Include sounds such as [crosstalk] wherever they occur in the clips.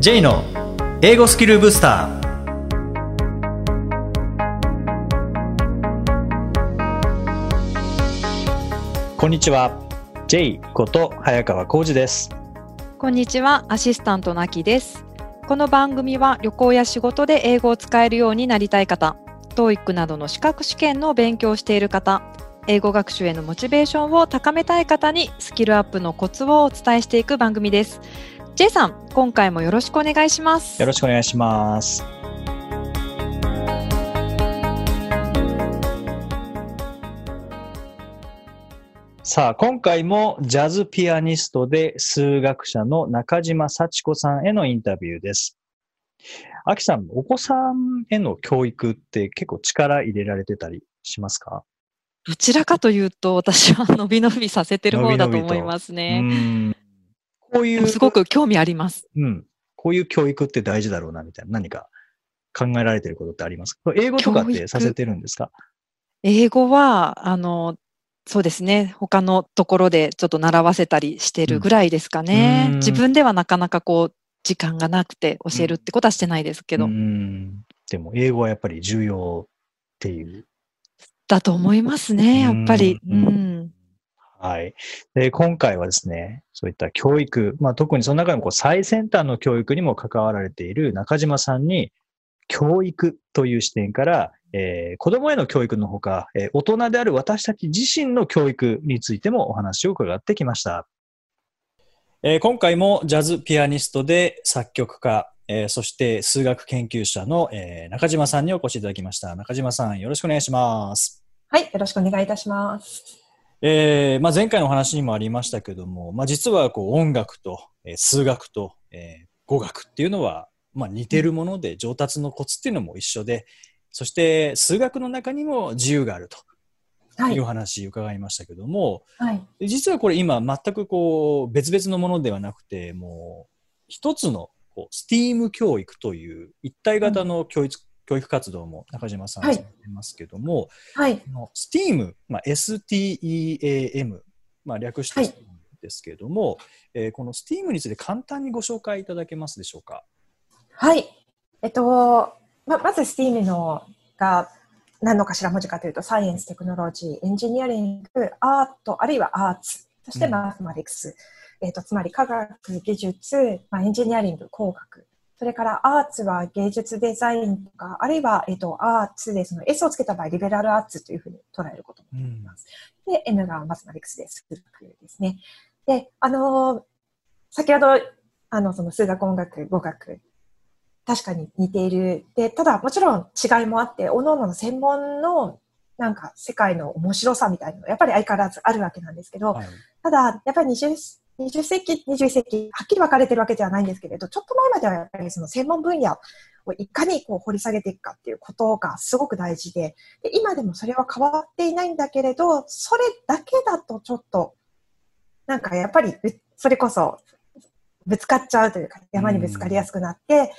J の英語スキルブスターこんにちは J こと早川浩二ですこんにちは、アシスタントのあきです。この番組は旅行や仕事で英語を使えるようになりたい方、TOEIC などの資格試験の勉強をしている方、英語学習へのモチベーションを高めたい方にスキルアップのコツをお伝えしていく番組です。J さん、今回もよろしくお願いします。よろしくお願いしますさあ今回もジャズピアニストで数学者の中島幸子さんへのインタビューです。アキさん、お子さんへの教育って結構力入れられてたりしますか？どちらかというと、私は伸び伸びさせてる方だと思いますうね。んこういう、すごく興味あります。うん、こういう教育って大事だろうなみたいな何か考えられてることってありますか？英語とかってさせてるんですか？英語は、あの、そうですね。他のところでちょっと習わせたりしてるぐらいですかね。うん自分ではなかなかこう、時間がなくて教えるってことはしてないですけど、うんでも英語はやっぱり重要っていう。だと思いますね、やっぱり。ううんん。はい。で、今回はですね、そういった教育、まあ特にその中でもこう最先端の教育にも関わられている中島さんに、教育という視点から、えー子供への教育のほか、えー大人である私たち自身の教育についてもお話を伺ってきました。えー今回もジャズピアニストで作曲家、えーそして数学研究者の、えー中島さんにお越しいただきました。中島さん、よろしくお願いします。はい、よろしくお願いいたします。えーまあ、前回のお話にもありましたけども、まあ、実はこう音楽と、えー数学と、えー語学っていうのは、まあ、似てるもので上達のコツっていうのも一緒でそして数学の中にも自由があるとはいいうお。話伺いましたけども、はい。実はこれ今全くこう別々のものではなくてもう一つのこう STEAM 教育という一体型の教育,、教育活動も中島さんはいされてますけども、はい。この STEAM、まあ、STEAM、まあ、略してはい STEAM ですけれども、えーこの STEAM について簡単にご紹介いただけますでしょうか？はい。えっと、ま、まず STEAM のが何の頭文字かというと、サイエンス、テクノロジー、エンジニアリング、アート、あるいはアーツ、そしてうんマスマティクス。えっと、つまり科学、技術、まあ、エンジニアリング、工学。それからアーツは芸術デザインとか、あるいは、えっと、アーツでその S をつけた場合、リベラルアーツというふうに捉えることもできます。で、M がマスマティクスで数学ですね。で、あのー先ほど、あの、その数学、音楽、語学、確かに似ている。で、ただ、もちろん違いもあって、各々の専門の、なんか、世界の面白さみたいなのが、やっぱり相変わらずあるわけなんですけど、はいただ、やっぱり20、20世紀、21世紀、はっきり分かれてるわけではないんですけれど、ちょっと前まではやっぱりその専門分野をいかにこう掘り下げていくかっていうことがすごく大事で、で今でもそれは変わっていないんだけれど、それだけだとちょっと、なんかやっぱり、それこそぶつかっちゃうというか、山にぶつかりやすくなって、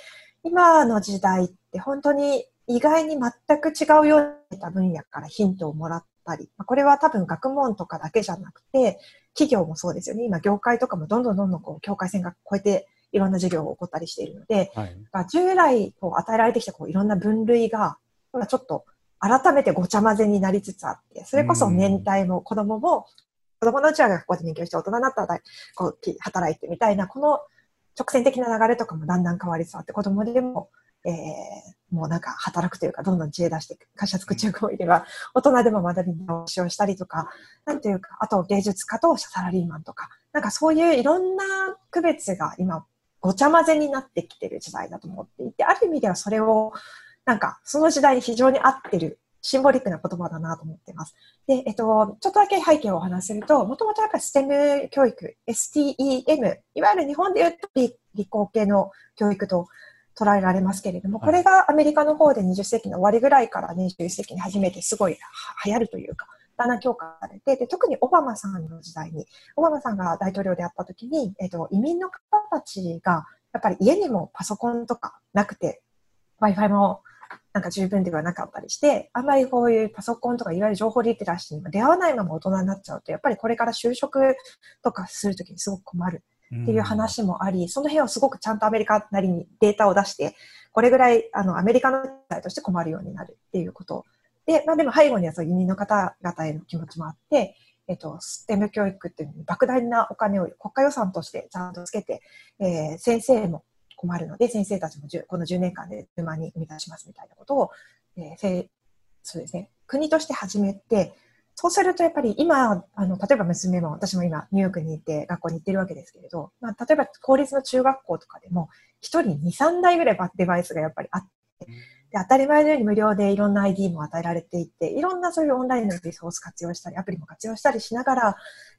今の時代って本当に意外に全く違うような分野からヒントをもらってたり、まあこれは多分学問とかだけじゃなくて、企業もそうですよね。今、業界とかもどんどんどんどんこう境界線が越えていろんな授業が起こったりしているので、はい。まあ従来こう与えられてきたこういろんな分類が、今ちょっと改めてごちゃ混ぜになりつつあって、それこそ年代も子供も、子供のうちは学校で勉強して大人になったらこうき働いてみたいな、この直線的な流れとかもだんだん変わりつつあって、子供でも、えーもうなんか働くというか、どんどん知恵出していく会社作っちゃう子もいれば、大人でも学び直しをしたりとか、なんていうか、あと芸術家とサラリーマンとか、なんかそういういろんな区別が今、ごちゃ混ぜになってきてる時代だと思っていて、ある意味ではそれを、なんかその時代に非常に合ってる、シンボリックな言葉だなと思っています。で、えっと、ちょっとだけ背景をお話しすると、もともとやっぱり STEM 教育、STEM、いわゆる日本で言うと理理工系の教育と捉えられますけれども、はいこれがアメリカの方で20世紀の終わりぐらいから21世紀に初めてすごいは流行るというか、だんだん強化されて、で特にオバマさんの時代に、オバマさんが大統領であった時に、えっと、移民の方たちが、やっぱり家にもパソコンとかなくて、Wi-Fi もなんか十分ではなかったりして、あんまりこういうパソコンとかいわゆる情報リテラシーにも出会わないまま大人になっちゃうと、やっぱりこれから就職とかするときにすごく困る。っていう話もあり、その辺をすごくちゃんとアメリカなりにデータを出して、これぐらいあのアメリカの社会として困るようになるっていうこと。で、まあでも背後にはそういう移民の方々への気持ちもあって、えっと、ステム教育っていうのに莫大なお金を国家予算としてちゃんとつけて、えー、先生も困るので、先生たちもこの10年間で10万人生み出しますみたいなことを、えー、そうですね、国として始めて、そうするとやっぱり今、あの、例えば娘も、私も今ニューヨークにいて学校に行ってるわけですけれど、まあ、例えば公立の中学校とかでも、一人2、3台ぐらいデバイスがやっぱりあって、で当たり前のように無料でいろんな ID も与えられていて、いろんなそういうオンラインのリソース活用したり、アプリも活用したりしながら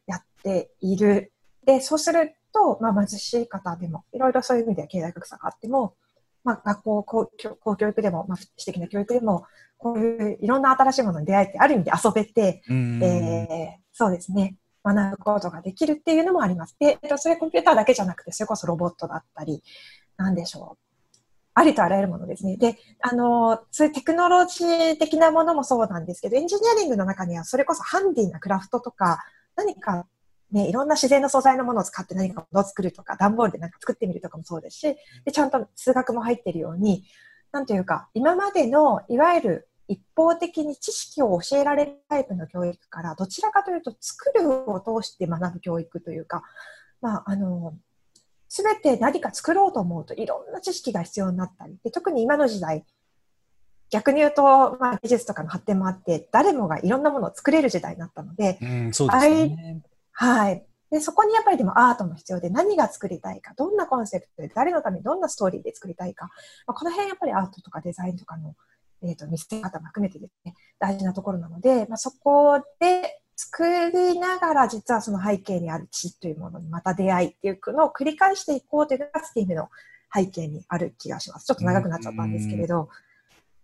やっている。で、そうすると、まあ、貧しい方でも、いろいろそういう意味では経済格差があっても、まあ、学校公、公教育でも、まあ、私的な教育でも、こういういろんな新しいものに出会えて、ある意味で遊べて、えー、そうですね、学ぶことができるっていうのもあります。で、それコンピューターだけじゃなくて、それこそロボットだったり、なんでしょう。ありとあらゆるものですね。で、あの、そういうテクノロジー的なものもそうなんですけど、エンジニアリングの中にはそれこそハンディなクラフトとか、何かね、いろんな自然の素材のものを使って何かを作るとか、段ボールでなんか作ってみるとかもそうですし、で、ちゃんと数学も入っているように、なんというか、今までの、いわゆる一方的に知識を教えられるタイプの教育から、どちらかというと、作るを通して学ぶ教育というか、まあ、あの、すべて何か作ろうと思うといろんな知識が必要になったり、で特に今の時代、逆に言うと、まあ、技術とかの発展もあって、誰もがいろんなものを作れる時代になったので、うん、そうですね。はい。で、そこにやっぱりでもアートも必要で、何が作りたいか、どんなコンセプトで、誰のためにどんなストーリーで作りたいか、まあ、この辺やっぱりアートとかデザインとかの、えっ、ー、と、見せ方も含めてですね、大事なところなので、まあ、そこで作りながら実はその背景にある知というものにまた出会いっていうのを繰り返していこうというのが STEAM の背景にある気がします。ちょっと長くなっちゃったんですけれど。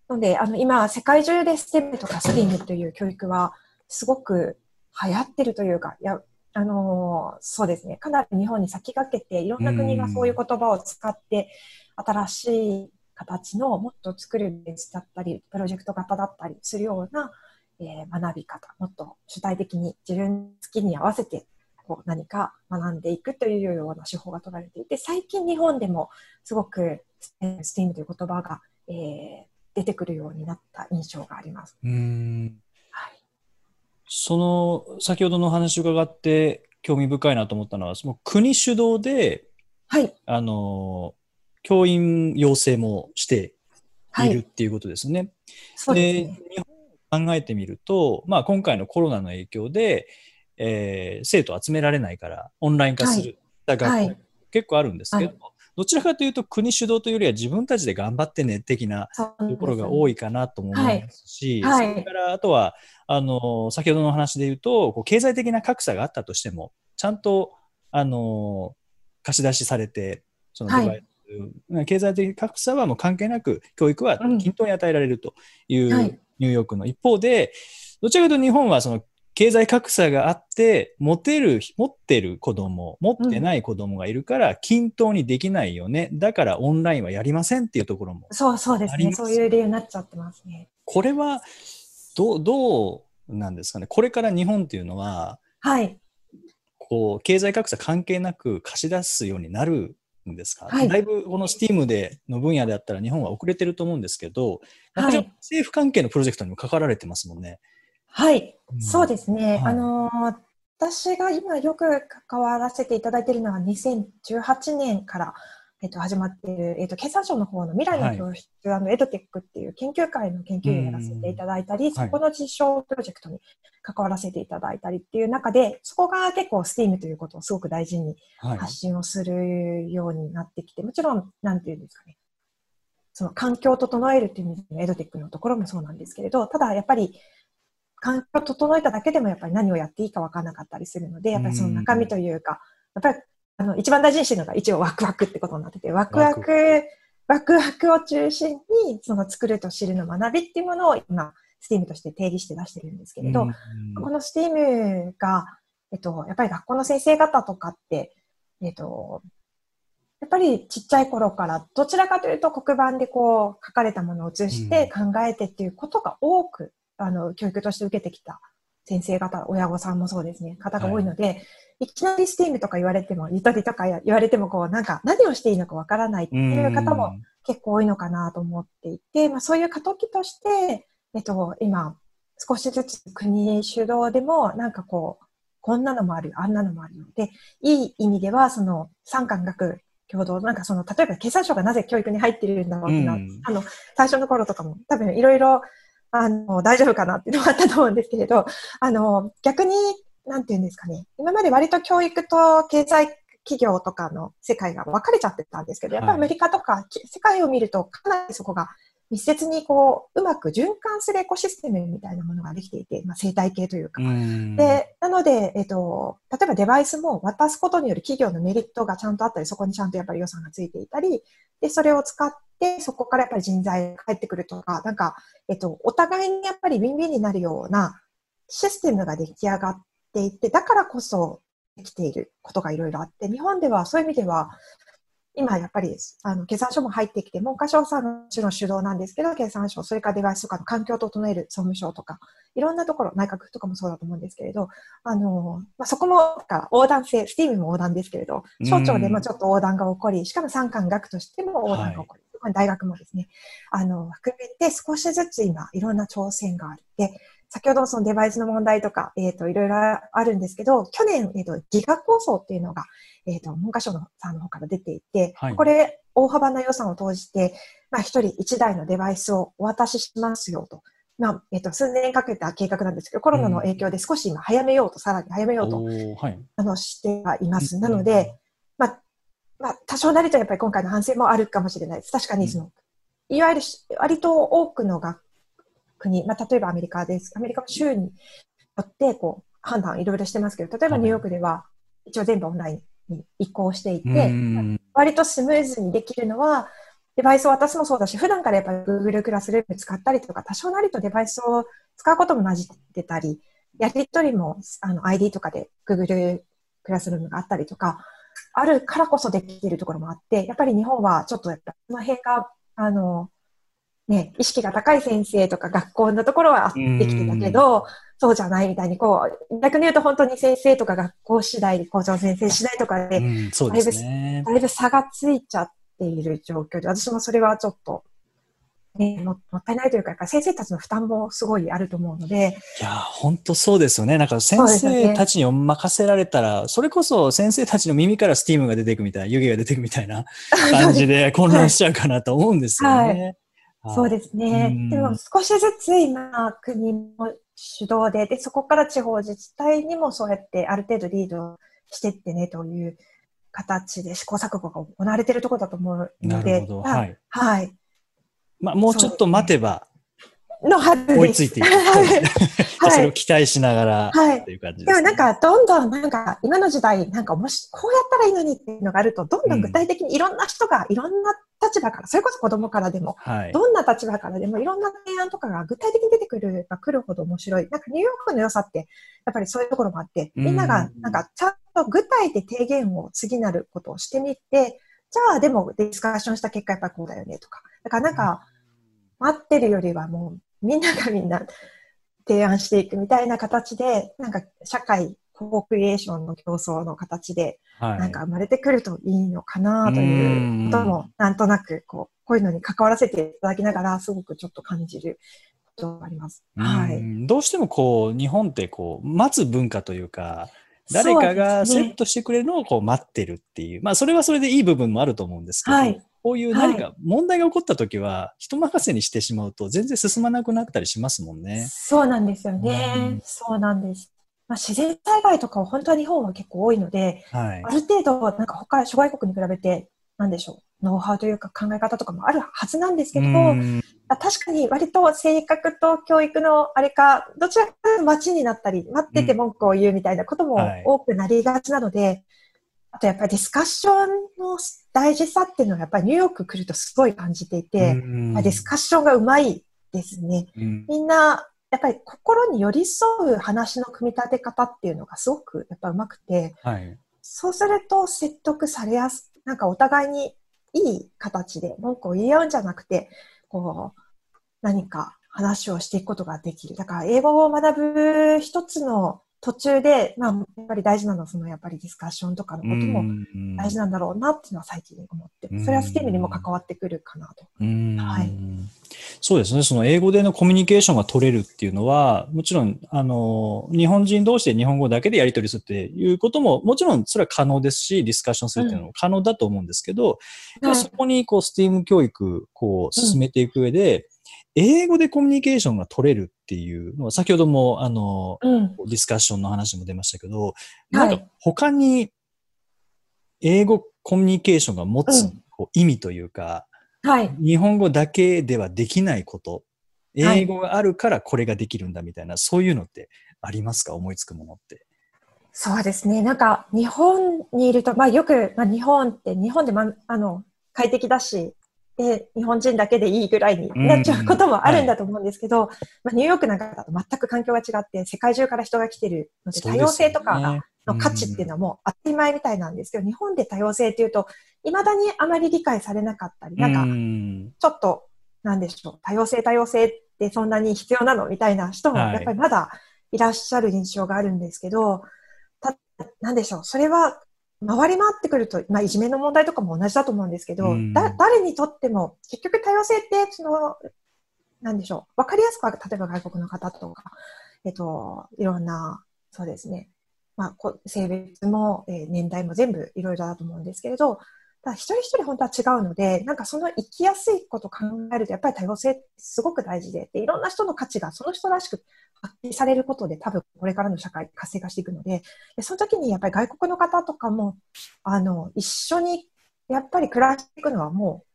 なので、あの、今、世界中で STEM とか STEAM という教育はすごく流行ってるというか、いや、あの、そうですね。かなり日本に先駆けて、いろんな国がそういう言葉を使って、新しい形のもっと作るベースだったり、プロジェクト型だったりするようなえー、学び方、もっと主体的に自分好きに合わせてこう何か学んでいくというような手法が取られていて、最近日本でもすごく STEAM という言葉が、えー、出てくるようになった印象があります。うん、その先ほどのお話を伺って興味深いなと思ったのは、その国主導で、はい、あの教員養成もしてい。るっていうことですね。はい、そうですね。日本考えてみると、まあ、今回のコロナの影響で、えー、生徒集められないからオンライン化する。学校、はい、結構あるんですけど、はい、どちらかというと国主導というよりは自分たちで頑張ってね的なところが多いかなと思いますし、それからあとはあの先ほどの話で言うとこう経済的な格差があったとしてもちゃんとあの貸し出しされてそのデバイス、経済的格差はもう関係なく教育は均等に与えられるというニューヨークの。一方で、どちらかというと日本はその経済格差があって、持てる、持ってる子供、持ってない子供がいるから、均等にできないよね。だからオンラインはやりませんっていうところも。そうそうですね。そういう理由になっちゃってますね。これは、どう、どうなんですかね。これから日本っていうのは、はい。こう、経済格差関係なく貸し出すようになるんですか、はい、だいぶこの STEAM での分野であったら日本は遅れてると思うんですけど、はい、政府関係のプロジェクトにも関わられてますもんね。はい、うん、そうですね。はい、あの私が今よく関わらせていただいているのは2018年からえっと、始まっている、えっと、経産省の方の未来の教室、はい、あのエドテックっていう研究会の研究員をやらせていただいたり、そこの実証プロジェクトに関わらせていただいたりっていう中で、そこが結構 STEAM ということをすごく大事に発信をするようになってきて、はい、もちろん、なんていうんですかね、その環境を整えるっていう意味でのエドテックのところもそうなんですけれど、ただやっぱり、環境を整えただけでもやっぱり何をやっていいか分からなかったりするので、やっぱりその中身というか、やっぱりあの、一番大事にしてるのが一応ワクワクってことになってて、ワクワク、ワクワク。を中心に、その作ると知るの学びっていうものを今、STEAM として定義して出してるんですけれど、この STEAM が、えっと、やっぱり学校の先生方とかって、えっと、やっぱりちっちゃい頃からどちらかというと黒板でこう書かれたものを写して考えてっていうことが多く、あの、教育として受けてきた先生方、親御さんもそうですね、方が多いので、はい、いきなりスティームとか言われても、ゆとりとか言われても、こう、なんか何をしていいのかわからないっていう方も結構多いのかなと思っていて、まあそういう過渡期として、えっと、今、少しずつ国主導でも、なんかこう、こんなのもあるよ、あんなのもあるよ。で、いい意味では、その、三官学共同、なんかその、例えば経産省がなぜ教育に入ってるんだろうっていうのは、うん、あの、最初の頃とかも多分いろいろ、あの、大丈夫かなっていうのがあったと思うんですけれど、[laughs] あの、逆に、なんていうんですかね、今まで割と教育と経済企業とかの世界が分かれちゃってたんですけど、やっぱりアメリカとか世界を見るとかなりそこが密接にこう、うまく循環するエコシステムみたいなものができていて、まあ、生態系というか。で、なので、えっ、と、例えばデバイスも渡すことによる企業のメリットがちゃんとあったり、そこにちゃんとやっぱり予算がついていたり、で、それを使って、そこからやっぱり人材が返ってくると。か、なんか、えっ、と、お互いにやっぱりウィンウィンになるようなシステムが出来上がっていて、だからこそできていることがいろいろあって、日本ではそういう意味では、今やっぱり、あの、経産省も入ってきて、文科省さんの主の主導なんですけど、経産省、それからデバイスとかの環境を整える総務省とか、いろんなところ、内閣とかもそうだと思うんですけれど、あの、まあ、そこも、横断性、スティームも横断ですけれど、省庁でもちょっと横断が起こり、しかも三官学としても横断が起こり、はい、大学もですね、あの、含めて少しずつ今、いろんな挑戦がある。で、先ほどそのデバイスの問題とか、えっ、ー、と、いろいろあるんですけど、去年、えっ、ー、と、ギガ構想っていうのが、えっ、ー、と、文科省のさんの方から出ていて、はい、これ、大幅な予算を投じて、まあ、一人一台のデバイスをお渡ししますよと。まあ、えっ、と、数年かけた計画なんですけど、コロナの影響で少し今早めようと、さらに早めようと、はい、あの、してはいます。なので、まあ、まあ、多少なりとやっぱり今回の反省もあるかもしれないです。確かにその、いわゆる割と多くの学国、まあ、例えばアメリカです。アメリカの州によってこう判断いろいろしてますけど、例えばニューヨークでは一応全部オンラインに移行していて、割とスムーズにできるのは、デバイスを渡すもそうだし、普段からやっぱり Google クラスルーム使ったりとか、多少なりとデバイスを使うことも混じってたり、やりとりもあの ID とかで Google クラスルームがあったりとか、あるからこそできているところもあって、やっぱり日本はちょっとやっぱその辺が、あの、ね、意識が高い先生とか学校のところはできてたけど、そうじゃないみたいに、こう、逆に言うと本当に先生とか学校次第、校長先生次第とかで、だいぶ、ね、だいぶ差がついちゃっている状況で、私もそれはちょっと、ね、ももったいないというか、先生たちの負担もすごいあると思うので。いや、本当そうですよね。なんか先生たちに任せられたら、そ、ね,、れこそ先生たちの耳からスティームが出ていくみたいな、湯気が出ていくみたいな感じで混乱しちゃうかなと思うんですよね。はいそうですね。でも少しずつ今、国も主導で、で、そこから地方自治体にもそうやってある程度リードしてってねという形で試行錯誤が行われているところだと思うので、なるほど。はい。はい。まあ、もうちょっと待てば、のはず追いついていく。[laughs] はい、それを期待しながら、はい、っていう感じです、ね、でもなんか、どんどんなんか、今の時代、なんかもし、こうやったらいいのにっていうのがあると、どんどん。具体的にいろんな人が、いろんな立場から、それこそ子供からでも、はい、どんな立場からでも、いろんな提案とかが具体的に出てくるが来るほど面白い。なんかニューヨークの良さって、やっぱりそういうところもあって、みんなが、なんか、ちゃんと具体で提言を次なることをしてみて、じゃあでもディスカッションした結果やっぱこうだよねとか。だからなんか、待ってるよりはもうみんながみんな提案していくみたいな形で、なんか社会、コークリエーションの競争の形で、なんか生まれてくるといいのかなということも、なんとなくこう、こういうのに関わらせていただきながら、すごくちょっと感じるあります。はい。どうしてもこう、日本ってこう、待つ文化というか、誰かがセットしてくれるのをこう待ってるっていう。まあ、それはそれでいい部分もあると思うんですけど、はい、こういう何か問題が起こった時は、人任せにしてしまうと全然進まなくなったりしますもんね。そうなんですよね。うん、そうなんです。まあ、自然災害とかは本当は日本は結構多いので、はい、ある程度、なんか他、諸外国に比べて、なんでしょう、ノウハウというか考え方とかもあるはずなんですけど、確かに割と性格と教育のあれか、どちらか待ちになったり、待ってて文句を言うみたいなことも多くなりがちなので、あとやっぱりディスカッションの大事さっていうのはやっぱりニューヨーク来るとすごい感じていて、ディスカッションがうまいですね。みんな、やっぱり心に寄り添う話の組み立て方っていうのがすごくやっぱうまくて、はい、そうすると説得されやす、なんかお互いにいい形で文句を言い合うんじゃなくて、こう、何か話をしていくことができる。だから英語を学ぶ一つの途中で、まあ、やっぱり大事なのは、そのやっぱりディスカッションとかのことも大事なんだろうなっていうのは最近思って、それはステムにも関わってくるかなと。はい。そうですね。その英語でのコミュニケーションが取れるっていうのは、もちろん、あの、日本人同士で日本語だけでやり取りするっていうことも、もちろんそれは可能ですし、ディスカッションするっていうのも可能だと思うんですけど、うん、そこにこう、スティーム教育、こう、進めていく上で、うん英語でコミュニケーションが取れるっていうのは、先ほども、あの、うん、ディスカッションの話も出ましたけど、なんか他に英語コミュニケーションが持つ意味というか、はい、日本語だけではできないこと、英語があるからこれができるんだみたいな、そういうのってありますか思いつくものって？そうですね。なんか、日本にいると、まあよく、まあ日本って、日本でま、あの、快適だし、で、日本人だけでいいぐらいになっちゃうこともあるんだと思うんですけど、はい、まあ、ニューヨークなんかだと全く環境が違って、世界中から人が来てるので、多様性とかの価値っていうのはもう当たり前みたいなんですけど、日本で多様性っていうと、未だにあまり理解されなかったり、なんか、ちょっと、なんでしょう、多様性多様性ってそんなに必要なのみたいな人もやっぱりまだいらっしゃる印象があるんですけど、た、なんでしょう、それは回り回ってくると、まあ、いじめの問題とかも同じだと思うんですけど、うん、だ誰にとっても、結局多様性って、その、なんでしょう、わかりやすくは、例えば外国の方とか、えっと、いろんな、そうですね、まあ、性別も、えー、年代も全部いろいろだと思うんですけれど、だ一人一人本当は違うので、なんかその生きやすいことを考えると、やっぱり多様性すごく大事でで、いろんな人の価値がその人らしく発揮されることで、多分これからの社会活性化していくので、でその時にやっぱり外国の方とかも、あの、一緒にやっぱり暮らしていくのはもう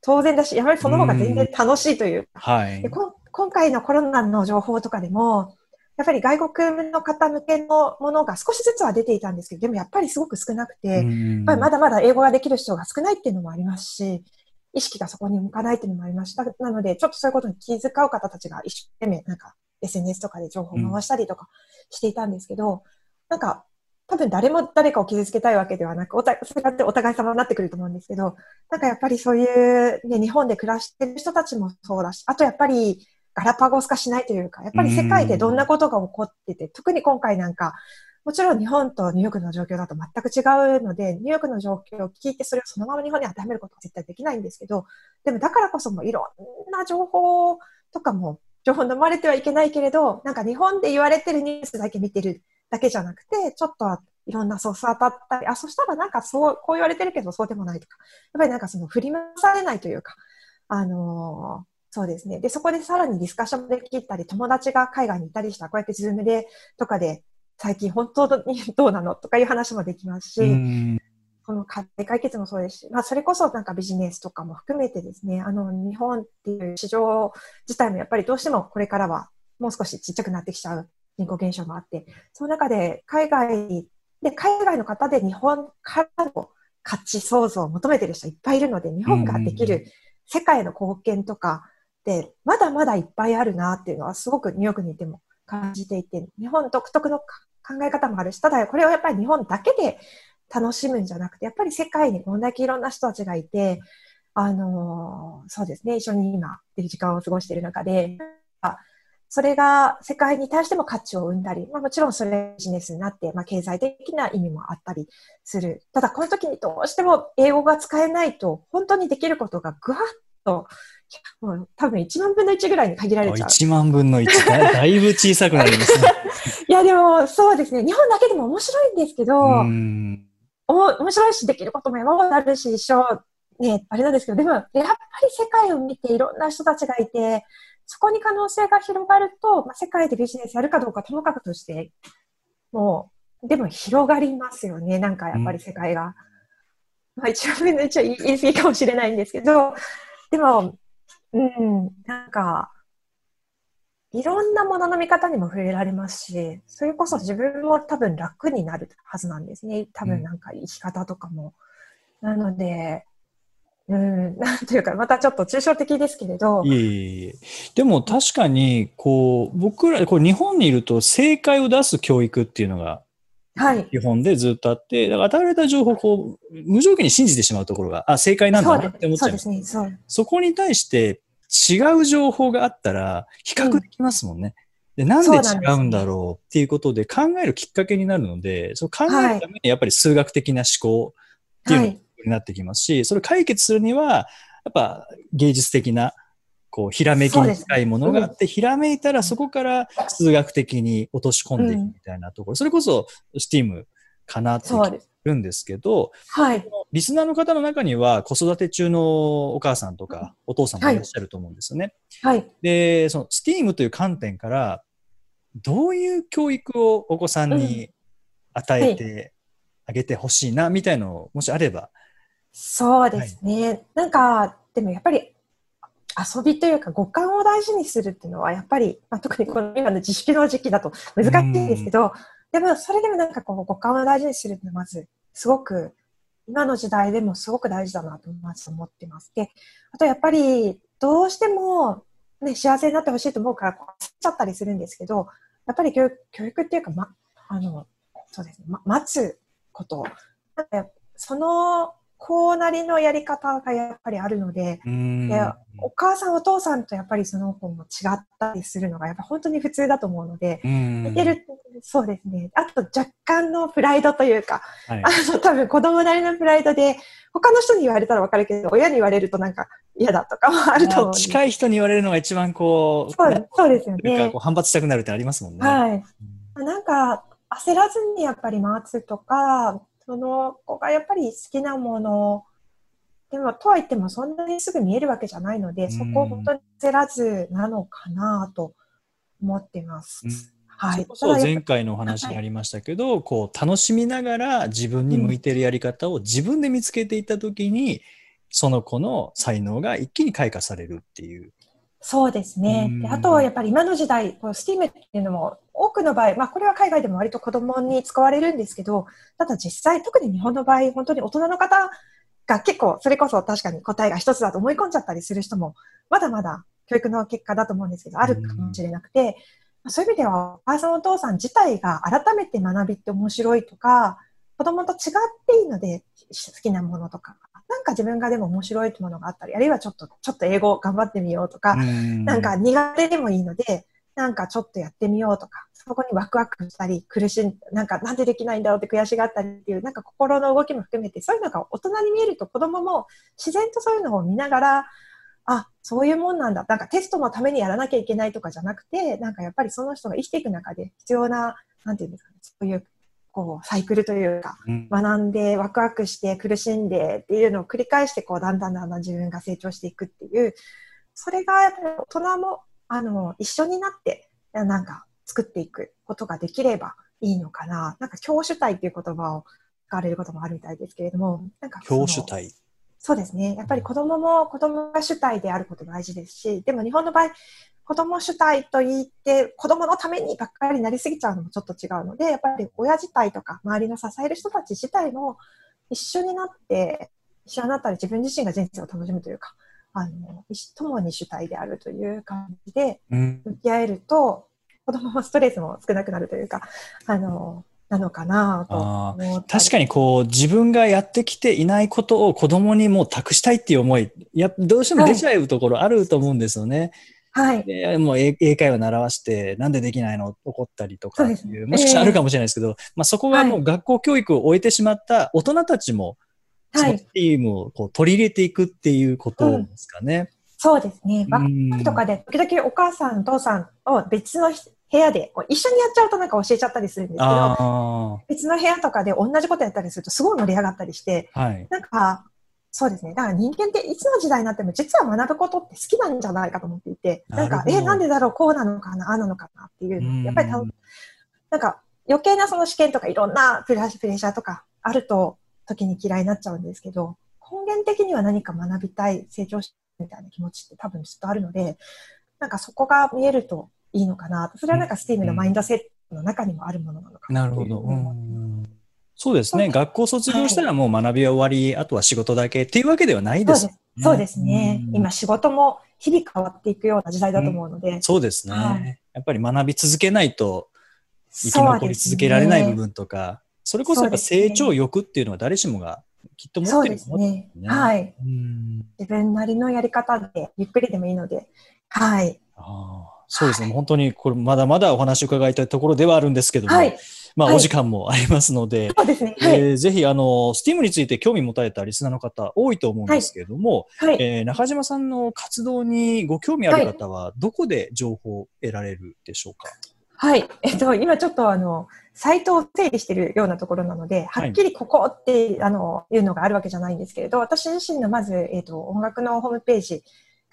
当然だし、やはりその方が全然楽しいという。はい、で今回のコロナの情報とかでも、やっぱり外国の方向けのものが少しずつは出ていたんですけど、でもやっぱりすごく少なくて、やっぱりまだまだ英語ができる人が少ないっていうのもありますし、意識がそこに向かないっていうのもありました。なので、ちょっとそういうことに気遣う方たちが一生懸命、なんか SNS とかで情報を回したりとかしていたんですけど、うん、なんか、多分誰も誰かを傷つけたいわけではなく、おたそれってお互い様になってくると思うんですけど、なんかやっぱりそういう、ね、日本で暮らしてる人たちもそうだし、あとやっぱりガラパゴス化しないというか、やっぱり世界でどんなことが起こってて、特に今回なんか、もちろん日本とニューヨークの状況だと全く違うので、ニューヨークの状況を聞いてそれをそのまま日本に当てはめることは絶対できないんですけど、でもだからこそもいろんな情報とかも、情報飲まれてはいけないけれど、なんか日本で言われてるニュースだけ見てるだけじゃなくて、ちょっといろんなソース当たったり、あ、そしたらなんかそう、こう言われてるけどそうでもないとか、やっぱりなんかその振り回されないというか、あのーそうですね。で、そこでさらにディスカッションできたり、友達が海外にいたりしたら、こうやって Zoomで、とかで、最近本当にどうなのとかいう話もできますし、この課題解決もそうですし、まあ、それこそなんかビジネスとかも含めてですね、あの、日本っていう市場自体もやっぱりどうしてもこれからはもう少しちっちゃくなってきちゃう人口減少もあって、その中で海外で、海外の方で日本からの価値創造を求めてる人いっぱいいるので、日本ができる世界の貢献とか、ってまだまだいっぱいあるなっていうのはすごくニューヨークにいても感じていて、日本独特の考え方もあるし、ただこれをやっぱり日本だけで楽しむんじゃなくて、やっぱり世界にこんだけいろんな人たちがいて、あのー、そうですね、一緒に今、時間を過ごしている中で、それが世界に対しても価値を生んだり、まあ、もちろんそれビジネスになって、まあ、経済的な意味もあったりする。ただ、この時にどうしても英語が使えないと、本当にできることがぐわっともう多分1万分の1ぐらいに限られちゃう。1万分の1だ。[laughs] だいぶ小さくなりますね。いや、でもそうですね。日本だけでも面白いんですけど、面白いし、できることも山ほどあるし、一生、ね、あれなんですけど、でも、やっぱり世界を見ていろんな人たちがいて、そこに可能性が広がると、まあ、世界でビジネスやるかどうかともかくとして、もう、でも広がりますよね。なんかやっぱり世界が。うん、まあ一万分の一は言い過ぎかもしれないんですけど、でも、うん、なんか、いろんなものの見方にも触れられますし、それこそ自分も多分楽になるはずなんですね。多分なんか生き方とかも。うん、なので、うん、なんていうか、またちょっと抽象的ですけれど。いえいえでも確かに、こう、僕ら、こう日本にいると正解を出す教育っていうのがはい。基本でずっとあって、だから与えられた情報をこう、無条件に信じてしまうところが、あ、正解なんだなって思っちゃいます。そうですね。そこに対して違う情報があったら、比較できますもんね。で、なんでなんです違うんだろうっていうことで考えるきっかけになるので、そう考えるためにやっぱり数学的な思考っていうの。になってきますし、それを解決するには、やっぱ芸術的な、こう、ひらめきに近いものがあって、ひらめいたらそこから数学的に落とし込んでいくみたいなところ、それこそ STEAM かなってそう。るんですけど、はい。リスナーの方の中には子育て中のお母さんとかお父さんもいらっしゃると思うんですよね。はい。で、その STEAM という観点から、どういう教育をお子さんに与えてあげてほしいな、みたいのもしあれば。そうですね。なんか、でもやっぱり遊びというか五感を大事にするっていうのはやっぱり、まあ、特にこの今の自粛の時期だと難しいんですけど、でもそれでもなんかこう五感を大事にするってまずすごく今の時代でもすごく大事だなとまず思ってます。で、あとやっぱりどうしても、ね、幸せになってほしいと思うからこう焦っちゃったりするんですけど、やっぱり教育教育っていうか、ま、あの、そうですね、ま、待つこと。その子なりのやり方がやっぱりあるので、うんでお母さんお父さんとやっぱりその子も違ったりするのがやっぱ本当に普通だと思うので、うん似てる、そうですね。あと若干のプライドというか、はいあの多分子供なりのプライドで、他の人に言われたらわかるけど、親に言われるとなんか嫌だとかもあると思う。近い人に言われるのが一番こう、そうそうですよね。反発したくなるってありますもんね。はい。うんなんか焦らずにやっぱり待つとか、その子がやっぱり好きなもの、でもとはいってもそんなにすぐ見えるわけじゃないので、そこを本当に焦らずなのかなと思ってます。うんはい。そ前回のお話にありましたけど、こう楽しみながら自分に向いているやり方を自分で見つけていったときに、その子の才能が一気に開花されるっていう。そうですねうん。であとはやっぱり今の時代、こう STEAM っていうのも多くの場合、まあこれは海外でも割と子供に使われるんですけど、ただ実際、特に日本の場合、本当に大人の方が結構、それこそ確かに答えが一つだと思い込んじゃったりする人も、まだまだ教育の結果だと思うんですけど、あるかもしれなくて、まあそういう意味では、お母さんお父さん自体が改めて学びって面白いとか、子供と違っていいので、好きなものとか、なんか自分がでも面白いものがあったり、あるいはちょっと、ちょっと英語頑張ってみようとか、ななんか苦手でもいいので、なんかちょっとやってみようとか、そこにワクワクしたり、苦しん、なんかなんでできないんだろうって悔しがったりっていう、なんか心の動きも含めて、そういうのが大人に見えると子供も自然とそういうのを見ながら、あ、そういうもんなんだ。なんかテストのためにやらなきゃいけないとかじゃなくて、なんかやっぱりその人が生きていく中で必要な、なんていうんですかね、そういう、こう、サイクルというか、うん学んでワクワクして苦しんでっていうのを繰り返してこうだんだんだんだん自分が成長していくっていうそれが大人もあの一緒になってなんか作っていくことができればいいのかななんか教主体っていう言葉を使われることもあるみたいですけれどもなんか教主体。そうですね。やっぱり子供も子供が主体であること大事ですし、でも日本の場合、子供主体と言って子供のためにばっかりなりすぎちゃうのもちょっと違うので、やっぱり親自体とか周りの支える人たち自体も一緒になって、一緒になったり自分自身が人生を楽しむというか、あの、一共に主体であるという感じでうん向き合えると、子供もストレスも少なくなるというか、あの、なのかなと確かにこう自分がやってきていないことを子供にもう託したいっていう思い、いや、どうしても出ちゃうところあると思うんですよね。はい。でもう英英会話習わして、なんでできないの？怒ったりとかっていう、もしかしたらあるかもしれないですけど、まあそこがもう学校教育を終えてしまった大人たちも、そのはい。チームをこう取り入れていくっていうことですかね。そうですね。バッうんクとかで、時々お母さん、お父さんを別の部屋で、一緒にやっちゃうとなんか教えちゃったりするんですけど、あ別の部屋とかで同じことやったりするとすごい盛り上がったりして、あ、はい。なんか、そうですね。だから人間っていつの時代になっても実は学ぶことって好きなんじゃないかと思っていて、なんか、え、なんでだろう、こうなのかな、ああなのかなっていうやっぱりたなんか余計なその試験とかいろんなプレッシャーとかあると時に嫌いになっちゃうんですけど、根源的には何か学びたい、成長したいみたいな気持ちって多分ずっとあるので、なんかそこが見えるといいのかなと。それはなんか STEAM のマインドセットの中にもあるものなのかなというなるほど。そうですね。学校卒業したらもう学びは終わり、あとは仕事だけっていうわけではないですそうです。そうですね。うん今仕事も日々変わっていくような時代だと思うので。そうですね、はいやっぱり学び続けないと生き残り続けられない部分とか、それこそやっぱ成長欲っていうのは誰しもがきっと持ってると思ですね。ねはい。うん自分なりのやり方で、ゆっくりでもいいので。はい。ああそうですね。本当にこれまだまだお話を伺いたいところではあるんですけども、はい。まあはいお時間もありますので、そうですね。はい。えーぜひあの STEAM について興味持たれたリスナーの方多いと思うんですけれども、はい。えー中島さんの活動にご興味ある方はどこで情報を得られるでしょうか？はい。えっと、今ちょっとあの、サイトを整理しているようなところなので、はっきりここって、あの、いうのがあるわけじゃないんですけれど、私自身のまず、えっと、音楽のホームページ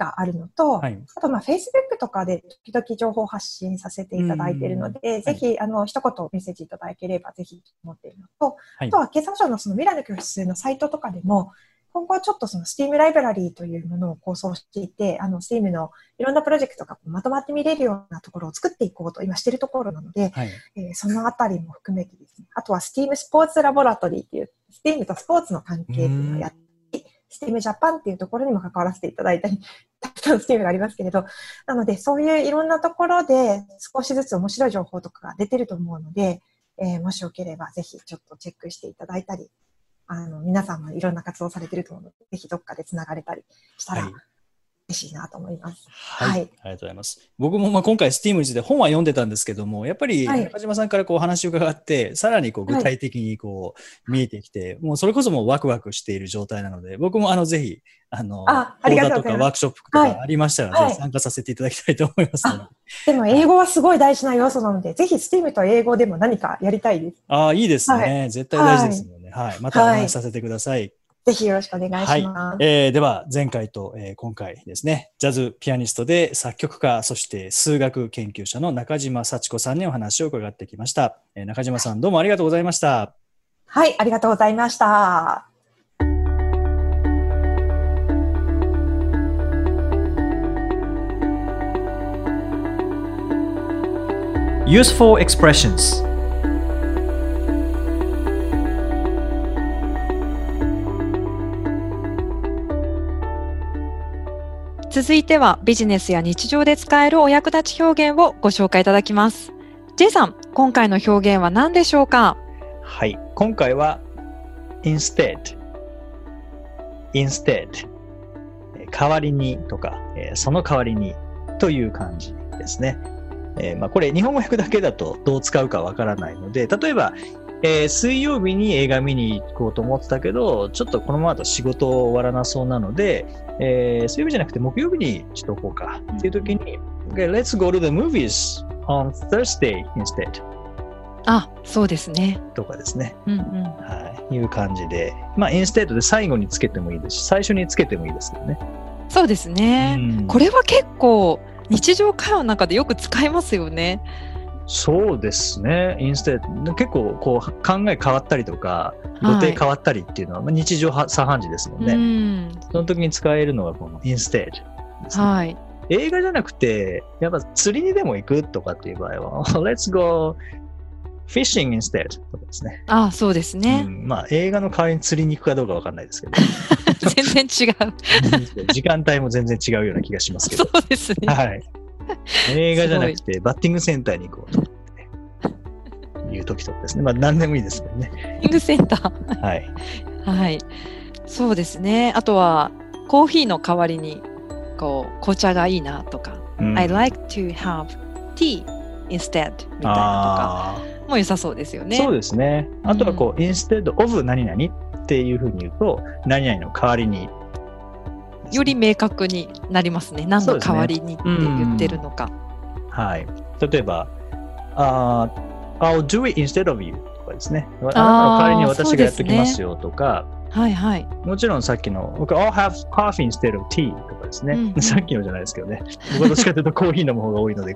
があるのと、はい。あと、まあ、Facebook とかで時々情報発信させていただいているので、ぜひ、あの、一言メッセージいただければ、ぜひと思っているのと、はい。あとは、経産省のその未来の教室のサイトとかでも、今後はちょっとその STEAM ライブラリーというものを構想していて、あの STEAM のいろんなプロジェクトがまとまって見れるようなところを作っていこうと今しているところなので、はい。えーそのあたりも含めてです。ね、あとは STEAM スポーツラボラトリーっていう、STEAM とスポーツの関係っていうのをやって、ステムジャパンっていうところにも関わらせていただいたり、[laughs] たくさんスティームがありますけれど、なのでそういういろんなところで少しずつ面白い情報とかが出てると思うので、えーもしよければぜひちょっとチェックしていただいたり、あの、皆さんもいろんな活動されてると思うので、ぜひどっかでつながれたりしたら。はい。嬉しいなと思います。はい、はいありがとうございます。僕もまあ今回 STEAM について本は読んでたんですけども、やっぱりはい中島さんからこう話を伺って、さらにこう具体的にこう見えてきて、もうそれこそもうワクワクしている状態なので、僕もあのぜひ、あの、あ講座とかワークショップとはいかありましたら、はいぜひ参加させていただきたいと思いますので。でも英語はすごい大事な要素なので、ぜひ STEAM と英語でも何かやりたいです。ああ、いいですね、は絶対大事ですので、はい。またお話しさせてください。ぜひよろしくお願いします。えーでは前回と、えー今回ですねジャズピアニストで作曲家そして数学研究者の中島幸子さんにお話を伺ってきました、えー中島さんどうもありがとうございましたはい、ありがとうございました。Useful expressions 続いてはビジネスや日常で使えるお役立ち表現をご紹介いただきます。J さん、今回の表現は何でしょうか？はい今回は instead instead え代わりにとか、えその代わりにという感じですね、えーまあ、これ日本語訳だけだとどう使うかわからないので例えば、えー水曜日に映画見に行こうと思ってたけどちょっとこのままだと仕事終わらなそうなので、えー水曜日じゃなくて木曜日にちょっと行こうかっていう時に、okay, Let's go to the movies on Thursday instead あ、そうですね。とかですねうんうん。はい、いう感じで、まあ、 instead で最後につけてもいいですし、最初につけてもいいですけどね。そうですね。うんこれは結構日常会話の中でよく使いますよね。そうですね、 instead、結構こう考え変わったりとか、予定変わったりっていうのは、まあ、日常は茶飯事ですもんうね。ん。その時に使えるのがこのインステートですね。はい。映画じゃなくて、やっぱ釣りにでも行くとかっていう場合は、[laughs] Let's go fishing instead とかですね。あ、そうですうね。ん、まあ映画の代わりに釣りに行くかどうかわかんないですけど、[laughs] 全然違う。[laughs] 時間帯も全然違うような気がしますけど。そうですね。はい。映画じゃなくて、バッティングセンターに行こうと思って、いう時とかですね。まあ、何でもいいですけどね。バッティングセンター。はい。はい。そうですね。あとは、コーヒーの代わりに、こう、紅茶がいいなとか、うん I like to have tea instead みたいなとかあも良さそうですよね。ーそうですね。あとはこう、instead of 何々っていうふうに言うと、何々の代わりに。より明確になりますね。何の代わりにって言ってるのか。はい。例えば、あー I'll do it instead of you とかですね。あなたの代わりに私がやっときますよとか、はいはい。もちろんさっきの、僕、I'll have coffee instead of tea とかですね。うんうんさっきのじゃないですけどね。僕はどっちかというとコーヒー飲む方が多いので、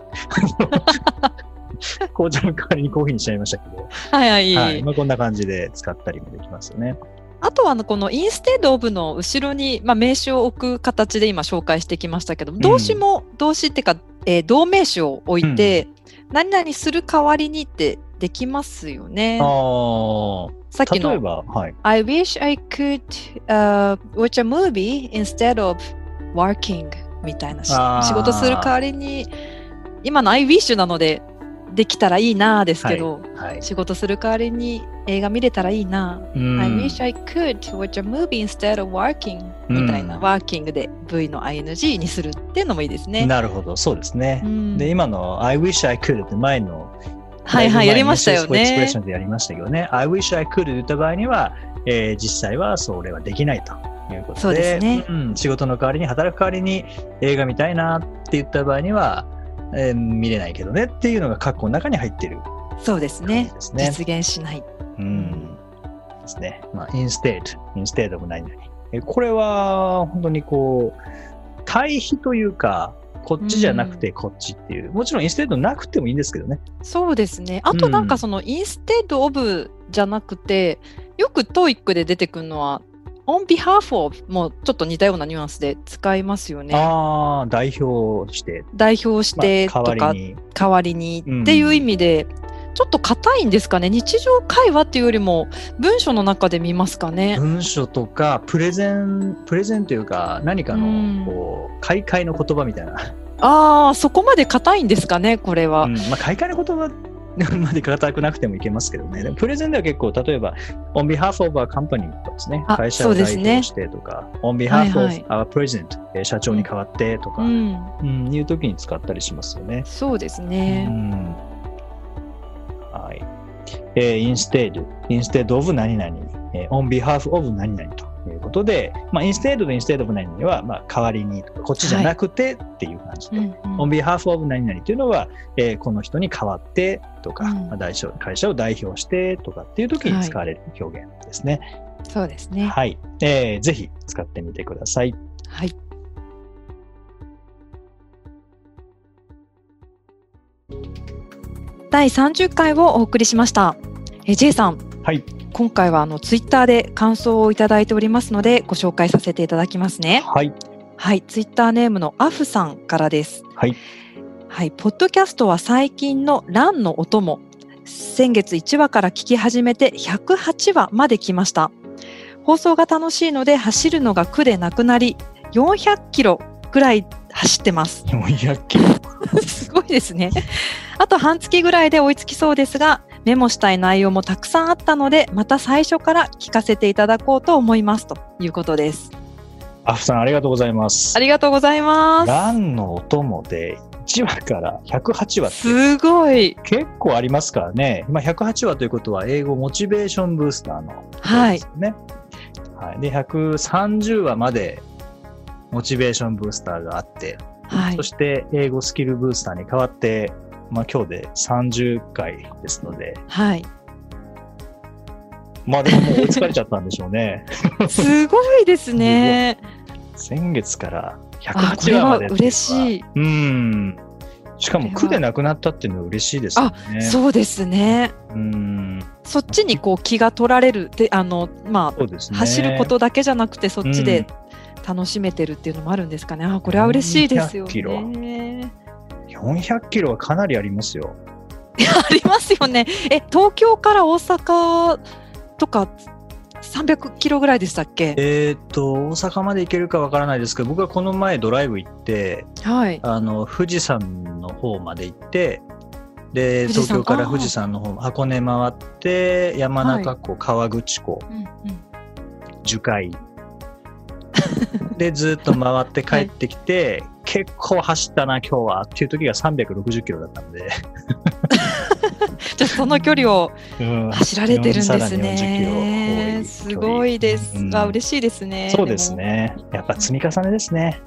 紅茶の代わりにコーヒーにしちゃいましたけど、はいはい。はいまあ、こんな感じで使ったりもできますよね。あとはあのこのインステッドオブの後ろに、まあ、名詞を置く形で今紹介してきましたけども、動詞も動詞っていうか、えー動名詞を置いて、何々する代わりにってできますよね。さっきの例えば、はい。I wish I could、uh, watch a movie instead of working みたいな仕事する代わりに今の I wish なのでできたらいいなですけど、はい。仕事する代わりに映画見れたらいいな。うん I wish I could watch a movie instead of working うんみたいな、ワーキングで V の ing にするっていうのもいいですね。なるほど、そうですねう。んで、今の I wish I could って前のはいはい、やりましたよエクスプレッねショ。ンでやりましたけどね。I wish I could 言った場合には、えー実際はそれはできないということで、そうですねうん、仕事の代わりに、働く代わりに映画見たいなって言った場合には、えー見れないけどねっていうのが括弧の中に入ってるそうですね。実現しない。うん。ですね。まあ、instead, instead of 何々。えこれは本当にこう、対比というか、こっちじゃなくてこっちっていう。もちろん instead なくてもいいんですけどね。そうですね。あとなんうんかその instead of じゃなくて、よく TOEIC で出てくるのは on behalf of もちょっと似たようなニュアンスで使いますよね。ああ、代表して、代表してまあとか代わりに。代わりにうんっていう意味で、ちょっと硬いんですかね。日常会話っていうよりも文章の中で見ますかね。文書とか、プレゼン、プレゼンというか、何かうんの、こう、開会の言葉みたいな。ああ、そこまで硬いんですかね、これは。うんまあ、開会の言葉 [laughs] まで硬くなくてもいけますけどね。プレゼンでは結構、例えば、on behalf of our company とかですね。あ会社を代表してとか、on はい behalf はい of our president、えー社長に代わってとか、ううんん、いう時に使ったりしますよね。そうですうね。んはい。えー instead, instead of 何々、えー on behalf of 何々ということで、まあ、instead of instead of 何々は、まあ、代わりにこっちじゃなくてっていう感じで、うんうん on behalf of 何々というのは、えーこの人に代わってとか、うんまあ、会社を代表してとかっていう時に使われる表現ですね。そうですね。はい。えーぜひ使ってみてください。はい。第30回をお送りしました。え J さん、はい。今回はあのツイッターで感想をいただいておりますのでご紹介させていただきますね。はい。はい、ツイッターネームのアフさんからです。はい。はい、ポッドキャストは最近のランの音も先月1話から聞き始めて108話まで来ました。放送が楽しいので走るのが苦でなくなり400キロぐらい走ってます。400キロ。[laughs] すごいですね。あと半月ぐらいで追いつきそうですが、メモしたい内容もたくさんあったので、また最初から聞かせていただこうと思いますということです。アフさん、ありがとうございますあ。りがとうございます。ランのお供で1話から108話すごい。結構ありますからね。今108話ということは英語モチベーションブースターのことはい。はい。で、130話までモチベーションブースターがあって、はいそ。して英語スキルブースターに代わって、まあ今日で30回ですので、はい。まあでももう追いつかれちゃったんでしょうね。[laughs] すごいですね。先月からあ、こ108れは話まで。嬉しい。うん。しかも苦でなくなったっていうのは嬉しいですよね。そうですね。うん。そっちにこう気が取られる。で、あの、まあ、ね。走ることだけじゃなくて、そっちで楽しめてるっていうのもあるんですかね。あ、これは嬉しいですよ400キロね。400キロはかなりありますよ。[laughs] ありますよね。え、東京から大阪とか300キロぐらいでしたっけ？えーっと、大阪まで行けるかわからないですけど、僕はこの前ドライブ行って、はい。あの、富士山の方まで行って、で、東京から富士山の方、箱根回って、山中湖、川口湖、うんうん樹海。で、ずっと回って帰ってきて、結構走ったな、今日はっていう時が360キロだったんで、じゃあその距離をうん走られてるんですさらに40キロ多ね。いすごいですうんが、嬉しいですね。そうですね。やっぱ積み重ねですね。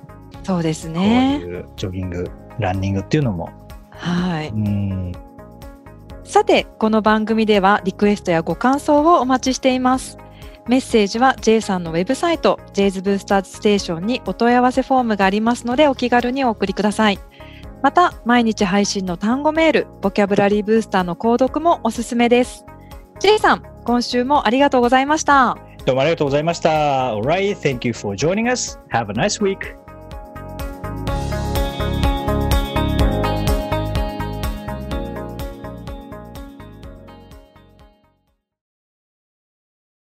そうですこうね。いうジョギング、ランニングっていうのも。はい。うん。さて、この番組ではリクエストやご感想をお待ちしています。メッセージは J さんのウェブサイト J's ブースターズステーションにお問い合わせフォームがありますのでお気軽にお送りください。また、毎日配信の単語メール、ボキャブラリーブースターの購読もおすすめです。J さん、今週もありがとうございました。どうもありがとうございました。Alright, thank you for joining us. Have a nice week.